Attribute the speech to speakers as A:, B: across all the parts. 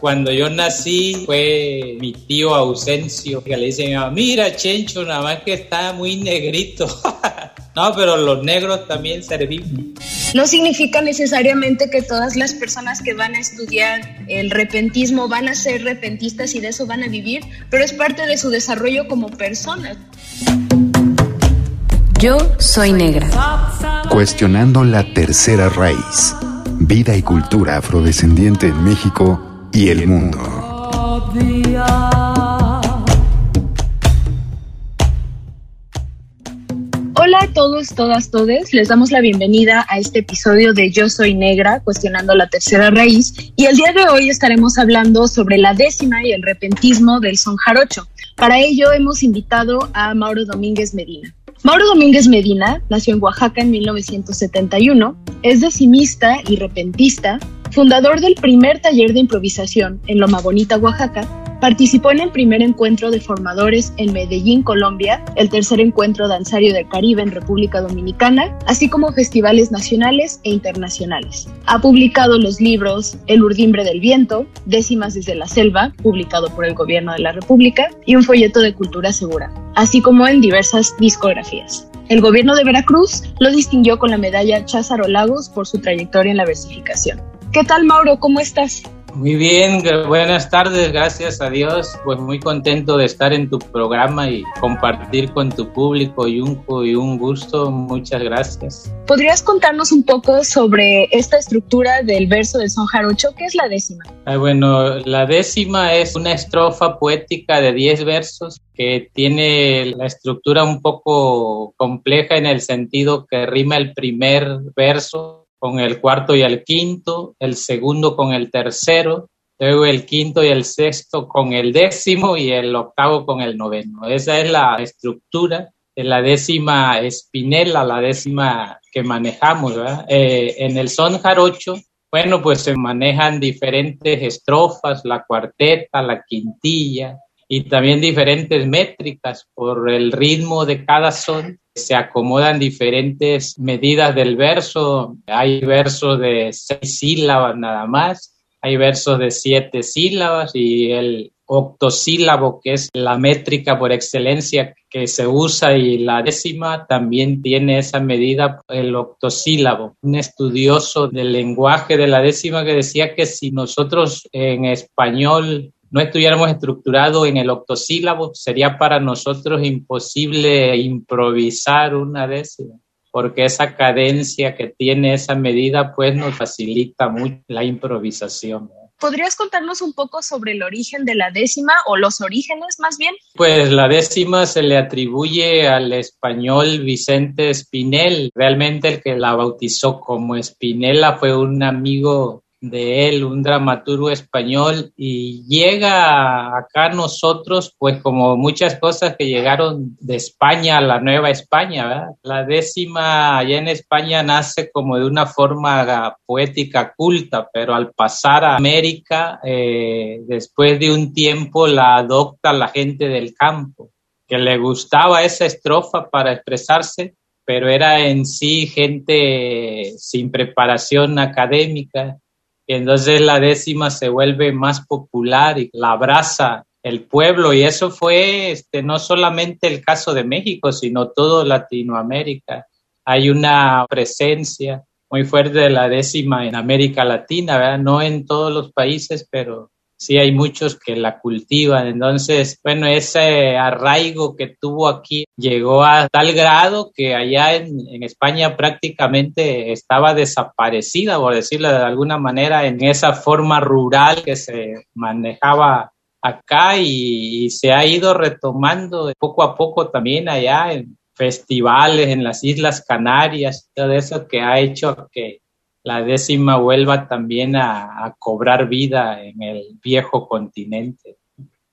A: Cuando yo nací fue mi tío Ausencio que le dice mira Chencho, nada más que está muy negrito. no, pero los negros también servimos.
B: No significa necesariamente que todas las personas que van a estudiar el repentismo van a ser repentistas y de eso van a vivir, pero es parte de su desarrollo como personas.
C: Yo soy negra.
D: Cuestionando la tercera raíz. Vida y cultura afrodescendiente en México y el mundo.
B: Hola a todos, todas, todes. Les damos la bienvenida a este episodio de Yo Soy Negra, cuestionando la tercera raíz. Y el día de hoy estaremos hablando sobre la décima y el repentismo del son jarocho. Para ello hemos invitado a Mauro Domínguez Medina. Mauro Domínguez Medina nació en Oaxaca en 1971, es decimista y repentista, fundador del primer taller de improvisación en Loma Bonita, Oaxaca, participó en el primer encuentro de formadores en Medellín, Colombia, el tercer encuentro danzario del Caribe en República Dominicana, así como festivales nacionales e internacionales. Ha publicado los libros El urdimbre del viento, Décimas desde la selva, publicado por el Gobierno de la República, y un folleto de cultura segura, así como en diversas discografías. El gobierno de Veracruz lo distinguió con la medalla Cházaro Lagos por su trayectoria en la versificación. ¿Qué tal, Mauro? ¿Cómo estás?
A: Muy bien, buenas tardes, gracias a Dios. Pues muy contento de estar en tu programa y compartir con tu público, Yunco, y un gusto. Muchas gracias.
B: ¿Podrías contarnos un poco sobre esta estructura del verso del son jarocho? ¿Qué es la décima?
A: Ah, bueno, la décima es una estrofa poética de 10 versos que tiene la estructura un poco compleja en el sentido que rima el primer verso con el cuarto y el quinto, el segundo con el tercero, luego el quinto y el sexto con el décimo y el octavo con el noveno. Esa es la estructura de la décima espinela, la décima que manejamos. Eh, en el son jarocho, bueno, pues se manejan diferentes estrofas, la cuarteta, la quintilla y también diferentes métricas por el ritmo de cada son se acomodan diferentes medidas del verso. Hay versos de seis sílabas nada más, hay versos de siete sílabas y el octosílabo, que es la métrica por excelencia que se usa, y la décima también tiene esa medida, el octosílabo. Un estudioso del lenguaje de la décima que decía que si nosotros en español no estuviéramos estructurados en el octosílabo, sería para nosotros imposible improvisar una décima, porque esa cadencia que tiene esa medida, pues nos facilita mucho la improvisación.
B: ¿Podrías contarnos un poco sobre el origen de la décima o los orígenes más bien?
A: Pues la décima se le atribuye al español Vicente Espinel. Realmente el que la bautizó como Espinela fue un amigo de él, un dramaturgo español, y llega acá nosotros, pues como muchas cosas que llegaron de España la Nueva España, ¿verdad? La décima allá en España nace como de una forma poética culta, pero al pasar a América, eh, después de un tiempo la adopta la gente del campo, que le gustaba esa estrofa para expresarse, pero era en sí gente sin preparación académica entonces la décima se vuelve más popular y la abraza el pueblo y eso fue este, no solamente el caso de México, sino todo Latinoamérica. Hay una presencia muy fuerte de la décima en América Latina, ¿verdad? no en todos los países, pero sí hay muchos que la cultivan. Entonces, bueno, ese arraigo que tuvo aquí llegó a tal grado que allá en, España prácticamente estaba desaparecida, por decirlo de alguna manera, en esa forma rural que se manejaba acá y, se ha ido retomando poco a poco también allá en festivales en las Islas Canarias, todo eso que ha hecho que la décima vuelva también a, cobrar vida en el viejo continente.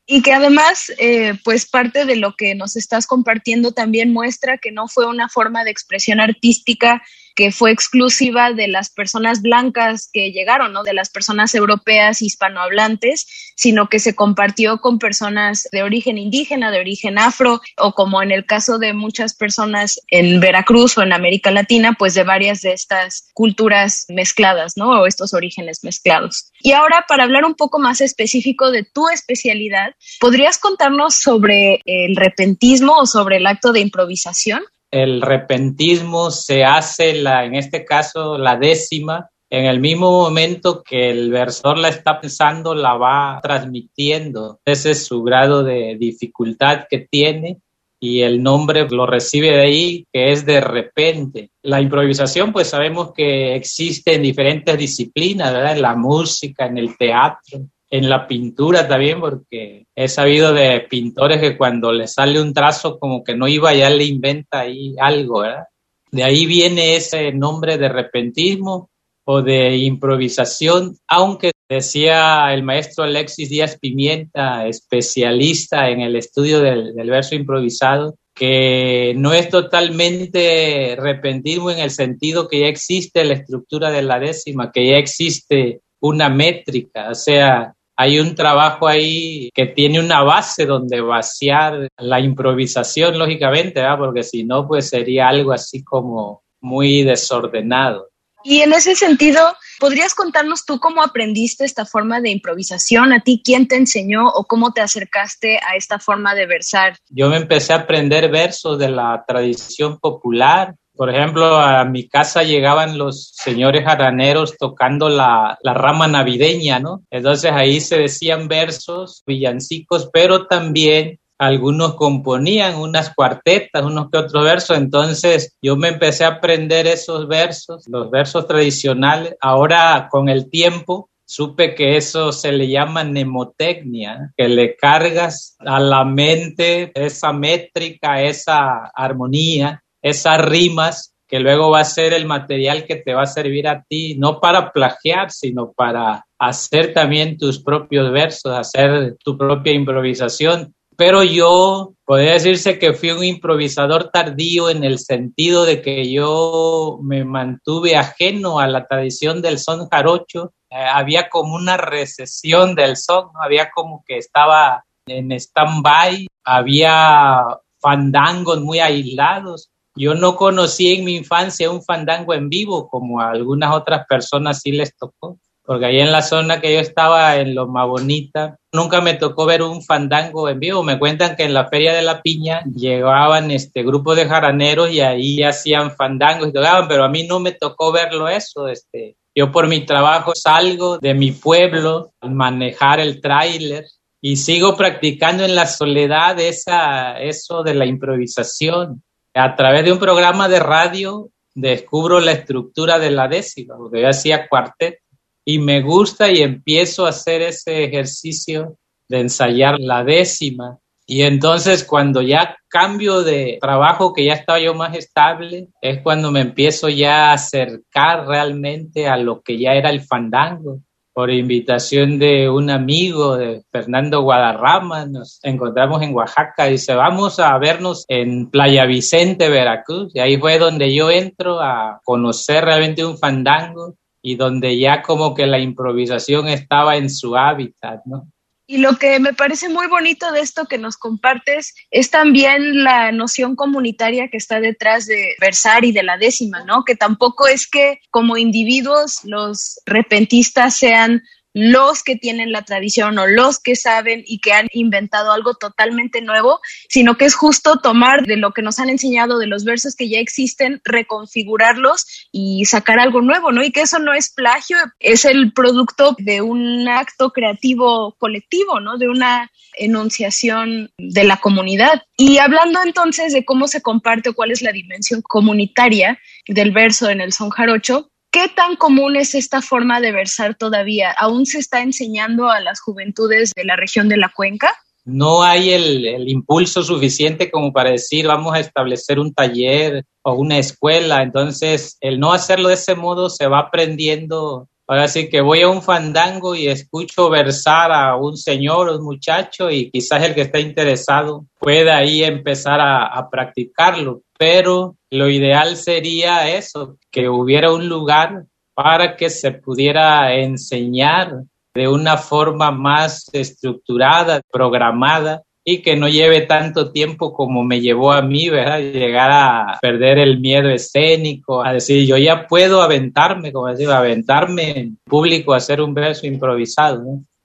B: Y que además, eh, pues parte de lo que nos estás compartiendo también muestra que no fue una forma de expresión artística que fue exclusiva de las personas blancas que llegaron, ¿no? De las personas europeas hispanohablantes, sino que se compartió con personas de origen indígena, de origen afro, o como en el caso de muchas personas en Veracruz o en América Latina, pues de varias de estas culturas mezcladas, ¿no? O estos orígenes mezclados. Y ahora, para hablar un poco más específico de tu especialidad, ¿podrías contarnos sobre el repentismo o sobre el acto de improvisación?
A: El repentismo se hace, la, en este caso, la décima, en el mismo momento que el versor la está pensando, la va transmitiendo. Ese es su grado de dificultad que tiene y el nombre lo recibe de ahí, que es de repente. La improvisación, pues sabemos que existe en diferentes disciplinas, ¿verdad? En la música, en el teatro, en la pintura también, porque he sabido de pintores que cuando le sale un trazo como que no iba, ya le inventa ahí algo, ¿verdad? De ahí viene ese nombre de repentismo o de improvisación, aunque decía el maestro Alexis Díaz Pimienta, especialista en el estudio del, del verso improvisado, que no es totalmente repentismo en el sentido que ya existe la estructura de la décima, que ya existe una métrica, o sea, hay un trabajo ahí que tiene una base donde vaciar la improvisación, lógicamente, ¿verdad? porque si no, pues sería algo así como muy desordenado.
B: Y en ese sentido, ¿podrías contarnos tú cómo aprendiste esta forma de improvisación? ¿A ti quién te enseñó o cómo te acercaste a esta forma de versar?
A: Yo me empecé a aprender versos de la tradición popular, por ejemplo, a mi casa llegaban los señores jaraneros tocando la, la, rama navideña, ¿no? Entonces ahí se decían versos, villancicos, pero también algunos componían unas cuartetas, unos que otros versos. Entonces yo me empecé a aprender esos versos, los versos tradicionales. Ahora con el tiempo supe que eso se le llama mnemotecnia, que le cargas a la mente esa métrica, esa armonía esas rimas que luego va a ser el material que te va a servir a ti, no para plagiar, sino para hacer también tus propios versos, hacer tu propia improvisación. Pero yo podría decirse que fui un improvisador tardío en el sentido de que yo me mantuve ajeno a la tradición del son jarocho. Eh, había como una recesión del son, había como que estaba en stand-by, había fandangos muy aislados yo no conocí en mi infancia un fandango en vivo como a algunas otras personas sí les tocó, porque ahí en la zona que yo estaba, en Loma Bonita, nunca me tocó ver un fandango en vivo. Me cuentan que en la Feria de la Piña llegaban este grupo de jaraneros y ahí hacían fandangos y tocaban, pero a mí no me tocó verlo eso. Este, yo por mi trabajo salgo de mi pueblo al manejar el tráiler y sigo practicando en la soledad esa, eso de la improvisación a través de un programa de radio descubro la estructura de la décima, porque yo hacía cuarteto y me gusta y empiezo a hacer ese ejercicio de ensayar la décima. Y entonces cuando ya cambio de trabajo, que ya estaba yo más estable, es cuando me empiezo ya a acercar realmente a lo que ya era el fandango por invitación de un amigo de Fernando Guadarrama, nos encontramos en Oaxaca y dice, vamos a vernos en Playa Vicente, Veracruz. Y ahí fue donde yo entro a conocer realmente un fandango y donde ya como que la improvisación estaba en su hábitat, ¿no?
B: Y lo que me parece muy bonito de esto que nos compartes es también la noción comunitaria que está detrás de versar y de la décima, ¿no? Que tampoco es que como individuos los repentistas sean los que tienen la tradición o los que saben y que han inventado algo totalmente nuevo, sino que es justo tomar de lo que nos han enseñado, de los versos que ya existen, reconfigurarlos y sacar algo nuevo, ¿no? Y que eso no es plagio, es el producto de un acto creativo colectivo, ¿no? De una enunciación de la comunidad. Y hablando entonces de cómo se comparte o cuál es la dimensión comunitaria del verso en el son jarocho, ¿Qué tan común es esta forma de versar todavía? ¿Aún se está enseñando a las juventudes de la región de la cuenca?
A: No hay el, impulso suficiente como para decir vamos a establecer un taller o una escuela. Entonces, el no hacerlo de ese modo se va aprendiendo Ahora sí que voy a un fandango y escucho versar a un señor, un muchacho, y quizás el que está interesado pueda ahí empezar a, a practicarlo. Pero lo ideal sería eso, que hubiera un lugar para que se pudiera enseñar de una forma más estructurada, programada y que no lleve tanto tiempo como me llevó a mí, ¿verdad? Llegar a perder el miedo escénico, a decir, yo ya puedo aventarme, como decir, aventarme en público, a hacer un verso improvisado.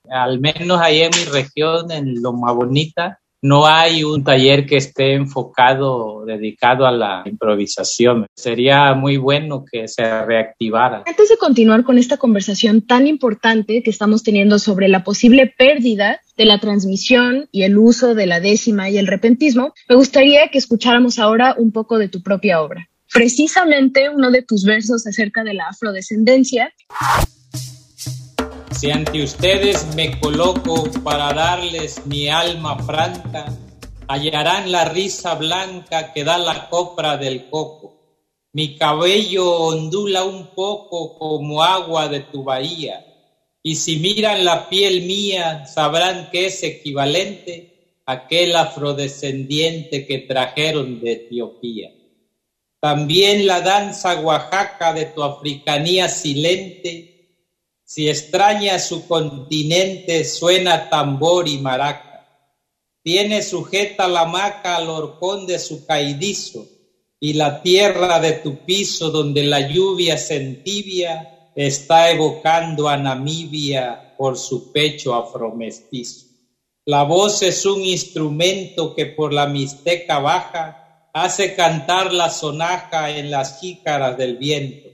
A: Al menos ahí en mi región, en Loma Bonita, no hay un taller que esté enfocado, dedicado a la improvisación. Sería muy bueno que se reactivara.
B: Antes de continuar con esta conversación tan importante que estamos teniendo sobre la posible pérdida de la transmisión y el uso de la décima y el repentismo, me gustaría que escucháramos ahora un poco de tu propia obra. Precisamente uno de tus versos acerca de la afrodescendencia
A: si ante ustedes me coloco para darles mi alma franca, hallarán la risa blanca que da la copra del coco. Mi cabello ondula un poco como agua de tu bahía, y si miran la piel mía sabrán que es equivalente a aquel afrodescendiente que trajeron de Etiopía. También la danza oaxaca de tu africanía silente si extraña su continente, suena tambor y maraca. Tiene sujeta la maca al horcón de su caidizo, y la tierra de tu piso donde la lluvia se entibia está evocando a Namibia por su pecho afromestizo. La voz es un instrumento que por la mixteca baja hace cantar la sonaja en las jícaras del viento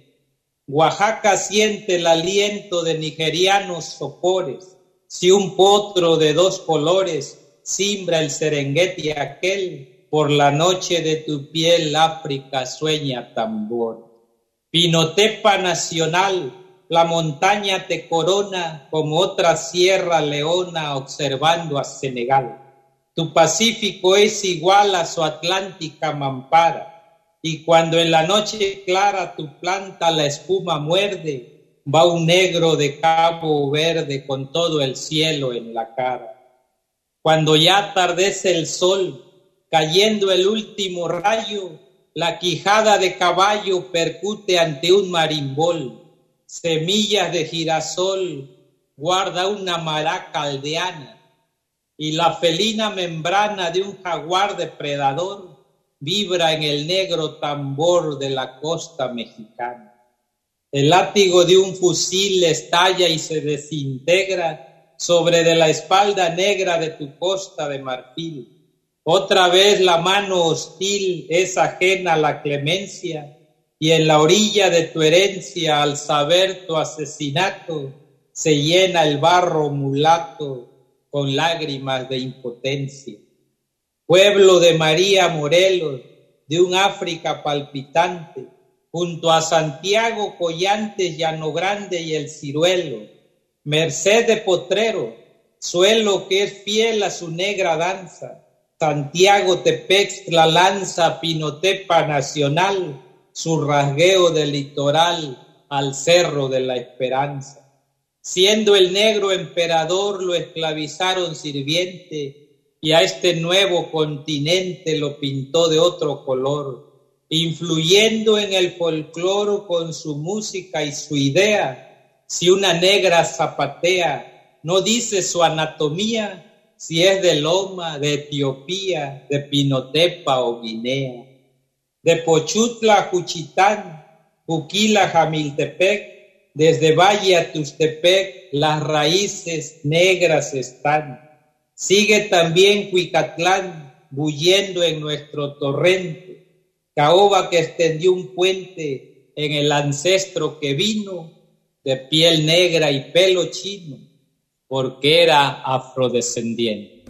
A: Oaxaca siente el aliento de nigerianos sopores. Si un potro de dos colores simbra el serengueti aquel, por la noche de tu piel África sueña tambor. Pinotepa nacional, la montaña te corona como otra sierra leona observando a Senegal. Tu Pacífico es igual a su Atlántica mampara y cuando en la noche clara tu planta la espuma muerde, va un negro de cabo verde con todo el cielo en la cara. Cuando ya atardece el sol, cayendo el último rayo, la quijada de caballo percute ante un marimbol. Semillas de girasol guarda una maraca aldeana y la felina membrana de un jaguar depredador vibra en el negro tambor de la costa mexicana. El látigo de un fusil estalla y se desintegra sobre de la espalda negra de tu costa de marfil. Otra vez la mano hostil es ajena a la clemencia y en la orilla de tu herencia al saber tu asesinato se llena el barro mulato con lágrimas de impotencia pueblo de María Morelos, de un África palpitante, junto a Santiago, Collantes, Llano Grande y el Ciruelo, merced de Potrero, suelo que es fiel a su negra danza, Santiago Tepex, la lanza Pinotepa Nacional, su rasgueo del litoral al cerro de la esperanza. Siendo el negro emperador, lo esclavizaron sirviente, y a este nuevo continente lo pintó de otro color, influyendo en el folcloro con su música y su idea. Si una negra zapatea, no dice su anatomía, si es de Loma, de Etiopía, de Pinotepa o Guinea, de Pochutla a Juchitán, Juquila Jamiltepec, desde Valle a Tustepec, las raíces negras están Sigue también Cuicatlán bulliendo en nuestro torrente, caoba que extendió un puente en el ancestro que vino de piel negra y pelo chino, porque era afrodescendiente.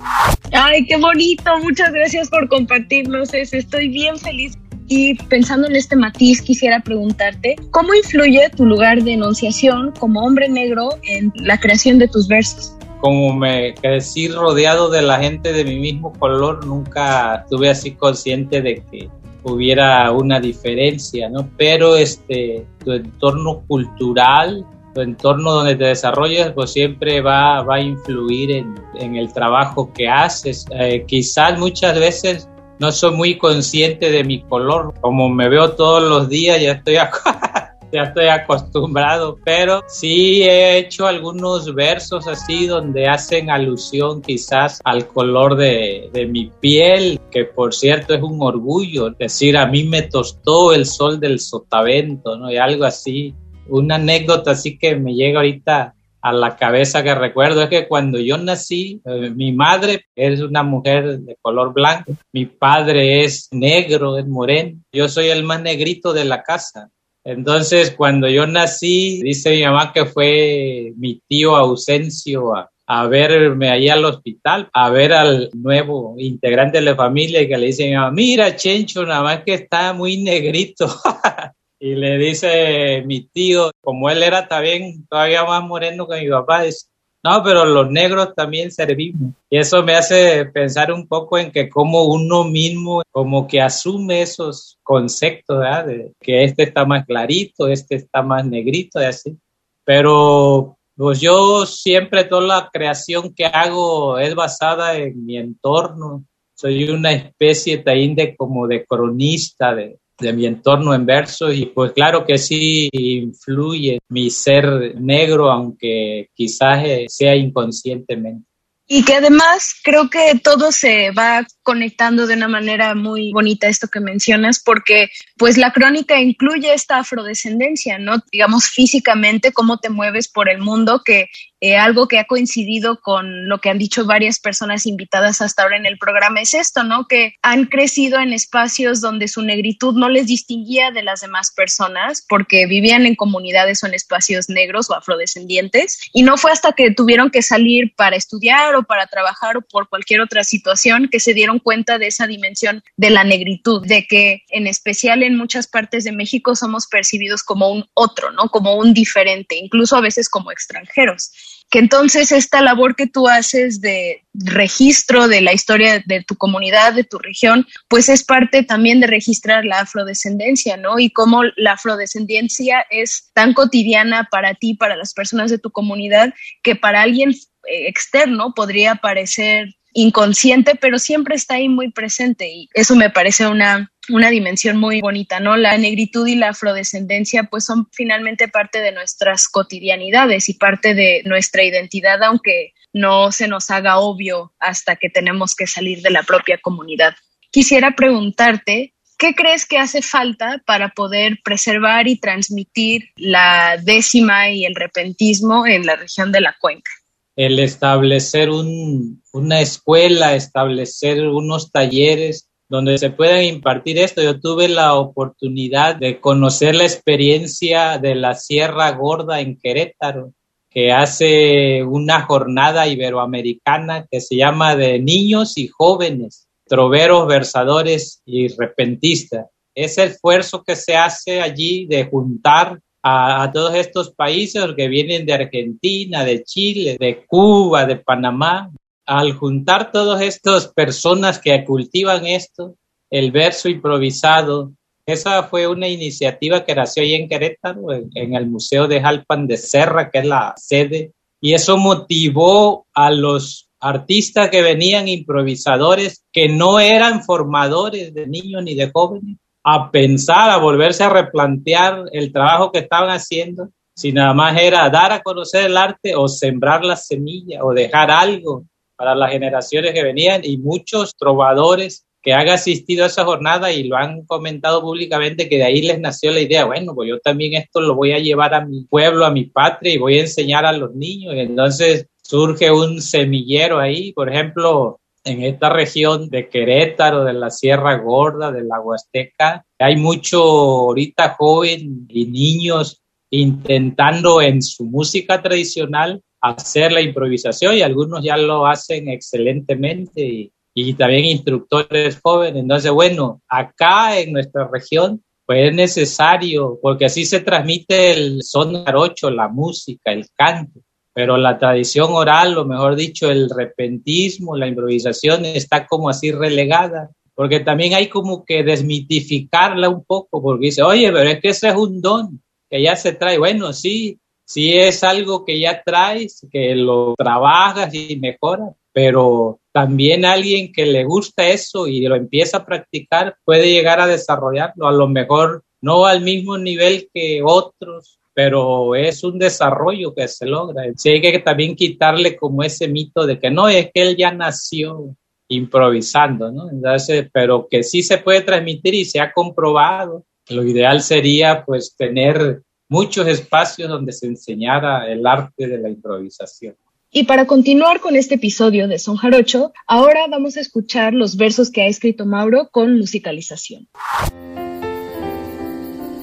B: Ay, qué bonito, muchas gracias por compartirnos eso, estoy bien feliz. Y pensando en este matiz, quisiera preguntarte, ¿cómo influye tu lugar de enunciación como hombre negro en la creación de tus versos?
A: Como me crecí rodeado de la gente de mi mismo color, nunca estuve así consciente de que hubiera una diferencia, ¿no? Pero este, tu entorno cultural tu entorno donde te desarrollas, pues siempre va, va a influir en, en el trabajo que haces. Eh, quizás muchas veces no soy muy consciente de mi color, como me veo todos los días, ya estoy ya estoy acostumbrado, pero sí he hecho algunos versos así donde hacen alusión quizás al color de, mi piel, que por cierto es un orgullo, decir, a mí me tostó el sol del sotavento, ¿no? Y algo así, una anécdota así que me llega ahorita a la cabeza que recuerdo es que cuando yo nací, eh, mi madre es una mujer de color blanco, mi padre es negro, es moreno, yo soy el más negrito de la casa. Entonces, cuando yo nací, dice mi mamá que fue mi tío Ausencio a, a verme ahí al hospital, a ver al nuevo integrante de la familia y que le dice mi mamá, mira, Chencho, nada más que está muy negrito. y le dice mi tío, como él era también todavía más moreno que mi papá, dice, no, pero los negros también servimos. Y eso me hace pensar un poco en que como uno mismo como que asume esos conceptos, ¿verdad? De que este está más clarito, este está más negrito y así. Pero pues yo siempre toda la creación que hago es basada en mi entorno. Soy una especie también como de cronista de, de mi entorno en verso y pues claro que sí influye mi ser negro, aunque quizás eh, sea inconscientemente.
B: Y que además creo que todo se va conectando de una manera muy bonita esto que mencionas, porque pues la crónica incluye esta afrodescendencia, ¿no? Digamos físicamente, cómo te mueves por el mundo, que eh, algo que ha coincidido con lo que han dicho varias personas invitadas hasta ahora en el programa es esto, ¿no? Que han crecido en espacios donde su negritud no les distinguía de las demás personas porque vivían en comunidades o en espacios negros o afrodescendientes y no fue hasta que tuvieron que salir para estudiar o para trabajar o por cualquier otra situación que se dieron cuenta de esa dimensión de la negritud, de que en especial en muchas partes de México somos percibidos como un otro, ¿no? Como un diferente, incluso a veces como extranjeros que entonces esta labor que tú haces de registro de la historia de tu comunidad, de tu región, pues es parte también de registrar la afrodescendencia, ¿no? Y cómo la afrodescendencia es tan cotidiana para ti, para las personas de tu comunidad, que para alguien eh, externo podría parecer inconsciente, pero siempre está ahí muy presente y eso me parece una una dimensión muy bonita, ¿no? La negritud y la afrodescendencia pues son finalmente parte de nuestras cotidianidades y parte de nuestra identidad, aunque no se nos haga obvio hasta que tenemos que salir de la propia comunidad. Quisiera preguntarte, ¿qué crees que hace falta para poder preservar y transmitir la décima y el repentismo en la región de la cuenca?
A: El establecer una escuela, establecer unos talleres donde se puedan impartir esto. Yo tuve la oportunidad de conocer la experiencia de la Sierra Gorda en Querétaro, que hace una jornada iberoamericana que se llama de niños y jóvenes, troveros, versadores y repentistas. Ese esfuerzo que se hace allí de juntar a, todos estos países que vienen de Argentina, de Chile, de Cuba, de Panamá, al juntar todas estas personas que cultivan esto, el verso improvisado, esa fue una iniciativa que nació ahí en Querétaro, en, el Museo de Jalpan de Serra, que es la sede, y eso motivó a los artistas que venían improvisadores, que no eran formadores de niños ni de jóvenes, a pensar, a volverse a replantear el trabajo que estaban haciendo, si nada más era dar a conocer el arte o sembrar la semilla o dejar algo para las generaciones que venían y muchos trovadores que han asistido a esa jornada y lo han comentado públicamente que de ahí les nació la idea, bueno, pues yo también esto lo voy a llevar a mi pueblo, a mi patria y voy a enseñar a los niños. Entonces surge un semillero ahí, por ejemplo, en esta región de Querétaro, de la Sierra Gorda, de la Huasteca, hay mucho ahorita joven y niños intentando en su música tradicional hacer la improvisación y algunos ya lo hacen excelentemente y, también instructores jóvenes. Entonces, bueno, acá en nuestra región, pues es necesario, porque así se transmite el son jarocho, la música, el canto, pero la tradición oral, o mejor dicho, el repentismo, la improvisación está como así relegada, porque también hay como que desmitificarla un poco, porque dice, oye, pero es que ese es un don que ya se trae. Bueno, sí, Si es algo que ya traes, que lo trabajas y mejoras, pero también alguien que le gusta eso y lo empieza a practicar puede llegar a desarrollarlo, a lo mejor no al mismo nivel que otros, pero es un desarrollo que se logra. Sí hay que también quitarle como ese mito de que no, es que él ya nació improvisando, ¿no? Entonces, pero que sí se puede transmitir y se ha comprobado. Lo ideal sería pues tener muchos espacios donde se enseñara el arte de la improvisación.
B: Y para continuar con este episodio de Son Jarocho, ahora vamos a escuchar los versos que ha escrito Mauro con musicalización.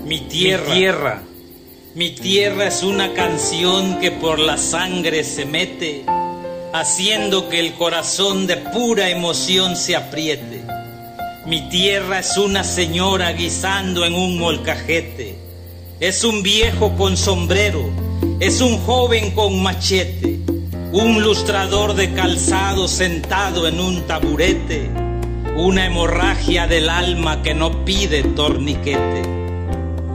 C: Mi tierra, mi tierra, mi tierra es una canción que por la sangre se mete, haciendo que el corazón de pura emoción se apriete. Mi tierra es una señora guisando en un molcajete, es un viejo con sombrero, es un joven con machete un lustrador de calzado sentado en un taburete, una hemorragia del alma que no pide torniquete.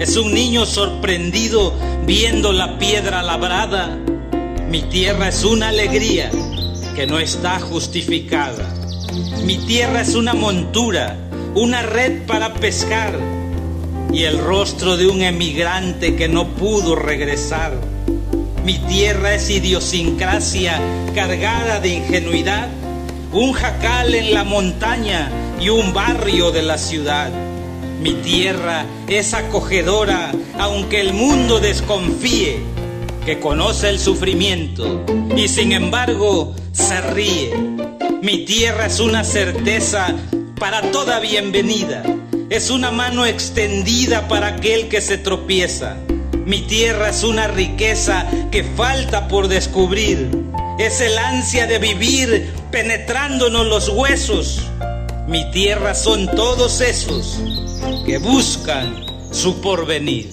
C: Es un niño sorprendido viendo la piedra labrada. Mi tierra es una alegría que no está justificada. Mi tierra es una montura, una red para pescar y el rostro de un emigrante que no pudo regresar mi tierra es idiosincrasia cargada de ingenuidad, un jacal en la montaña y un barrio de la ciudad. Mi tierra es acogedora, aunque el mundo desconfíe, que conoce el sufrimiento y sin embargo se ríe. Mi tierra es una certeza para toda bienvenida, es una mano extendida para aquel que se tropieza mi tierra es una riqueza que falta por descubrir. Es el ansia de vivir penetrándonos los huesos. Mi tierra son todos esos que buscan su porvenir.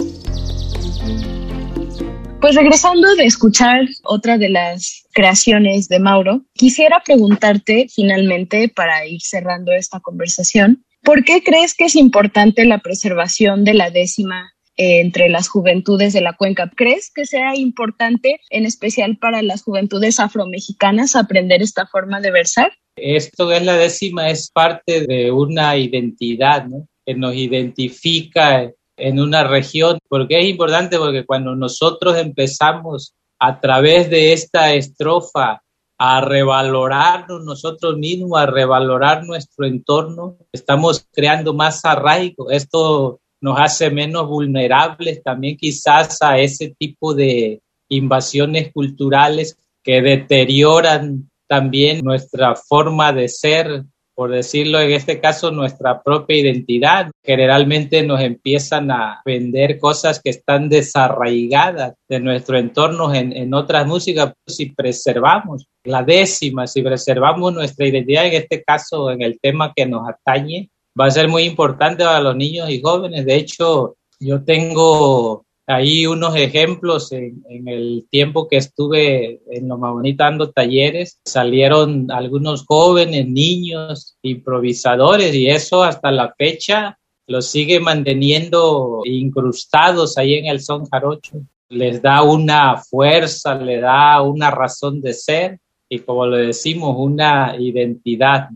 B: Pues regresando de escuchar otra de las creaciones de Mauro, quisiera preguntarte finalmente, para ir cerrando esta conversación, ¿por qué crees que es importante la preservación de la décima entre las juventudes de la cuenca. ¿Crees que sea importante, en especial para las juventudes afromexicanas, aprender esta forma de versar?
A: Esto es la décima, es parte de una identidad que nos identifica en una región. ¿Por qué es importante? Porque cuando nosotros empezamos a través de esta estrofa a revalorarnos nosotros mismos, a revalorar nuestro entorno, estamos creando más arraigo. Esto nos hace menos vulnerables también quizás a ese tipo de invasiones culturales que deterioran también nuestra forma de ser, por decirlo en este caso, nuestra propia identidad. Generalmente nos empiezan a vender cosas que están desarraigadas de nuestro entorno en, en otras músicas. Si preservamos la décima, si preservamos nuestra identidad, en este caso en el tema que nos atañe, va a ser muy importante para los niños y jóvenes. De hecho, yo tengo ahí unos ejemplos en, el tiempo que estuve en Loma Bonita dando talleres. Salieron algunos jóvenes, niños, improvisadores y eso hasta la fecha los sigue manteniendo incrustados ahí en el son jarocho. Les da una fuerza, le da una razón de ser y como lo decimos, una identidad.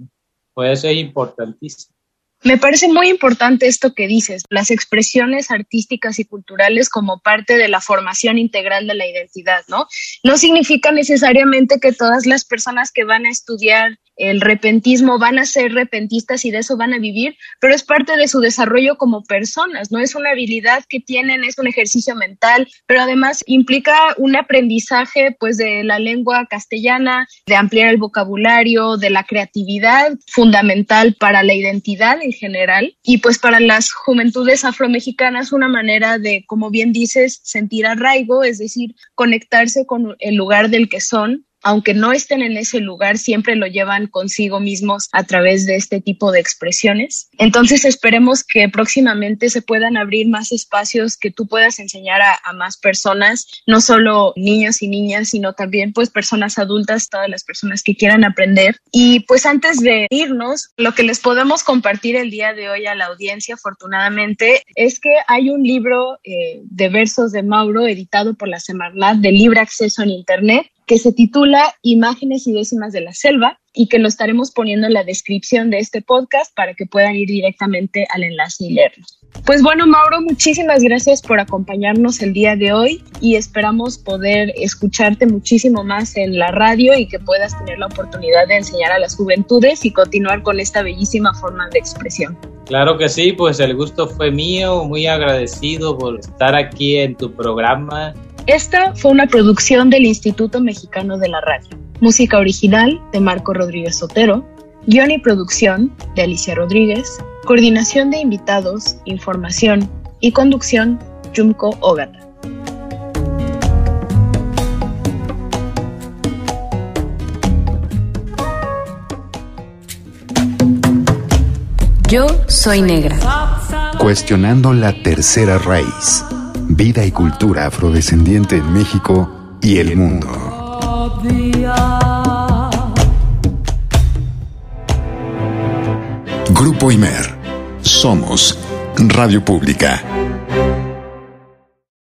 A: Por eso es importantísimo.
B: Me parece muy importante esto que dices, las expresiones artísticas y culturales como parte de la formación integral de la identidad, ¿no? No significa necesariamente que todas las personas que van a estudiar el repentismo van a ser repentistas y de eso van a vivir, pero es parte de su desarrollo como personas, no es una habilidad que tienen, es un ejercicio mental, pero además implica un aprendizaje pues de la lengua castellana, de ampliar el vocabulario, de la creatividad fundamental para la identidad en general. Y pues para las juventudes afromexicanas una manera de, como bien dices, sentir arraigo, es decir, conectarse con el lugar del que son aunque no estén en ese lugar, siempre lo llevan consigo mismos a través de este tipo de expresiones. Entonces esperemos que próximamente se puedan abrir más espacios que tú puedas enseñar a, más personas, no solo niños y niñas, sino también pues personas adultas, todas las personas que quieran aprender. Y pues antes de irnos, lo que les podemos compartir el día de hoy a la audiencia, afortunadamente, es que hay un libro eh, de versos de Mauro editado por la Semarnat de libre acceso en Internet que se titula Imágenes y décimas de la selva y que lo estaremos poniendo en la descripción de este podcast para que puedan ir directamente al enlace y leerlo. Pues bueno, Mauro, muchísimas gracias por acompañarnos el día de hoy y esperamos poder escucharte muchísimo más en la radio y que puedas tener la oportunidad de enseñar a las juventudes y continuar con esta bellísima forma de expresión.
A: Claro que sí, pues el gusto fue mío, muy agradecido por estar aquí en tu programa
B: esta fue una producción del Instituto Mexicano de la Radio. Música original de Marco Rodríguez Sotero. Guión y producción de Alicia Rodríguez. Coordinación de invitados, información y conducción Yumko Ogata.
D: Yo soy negra. Cuestionando la tercera raíz vida y cultura afrodescendiente en México y el mundo. Grupo Imer. Somos Radio Pública.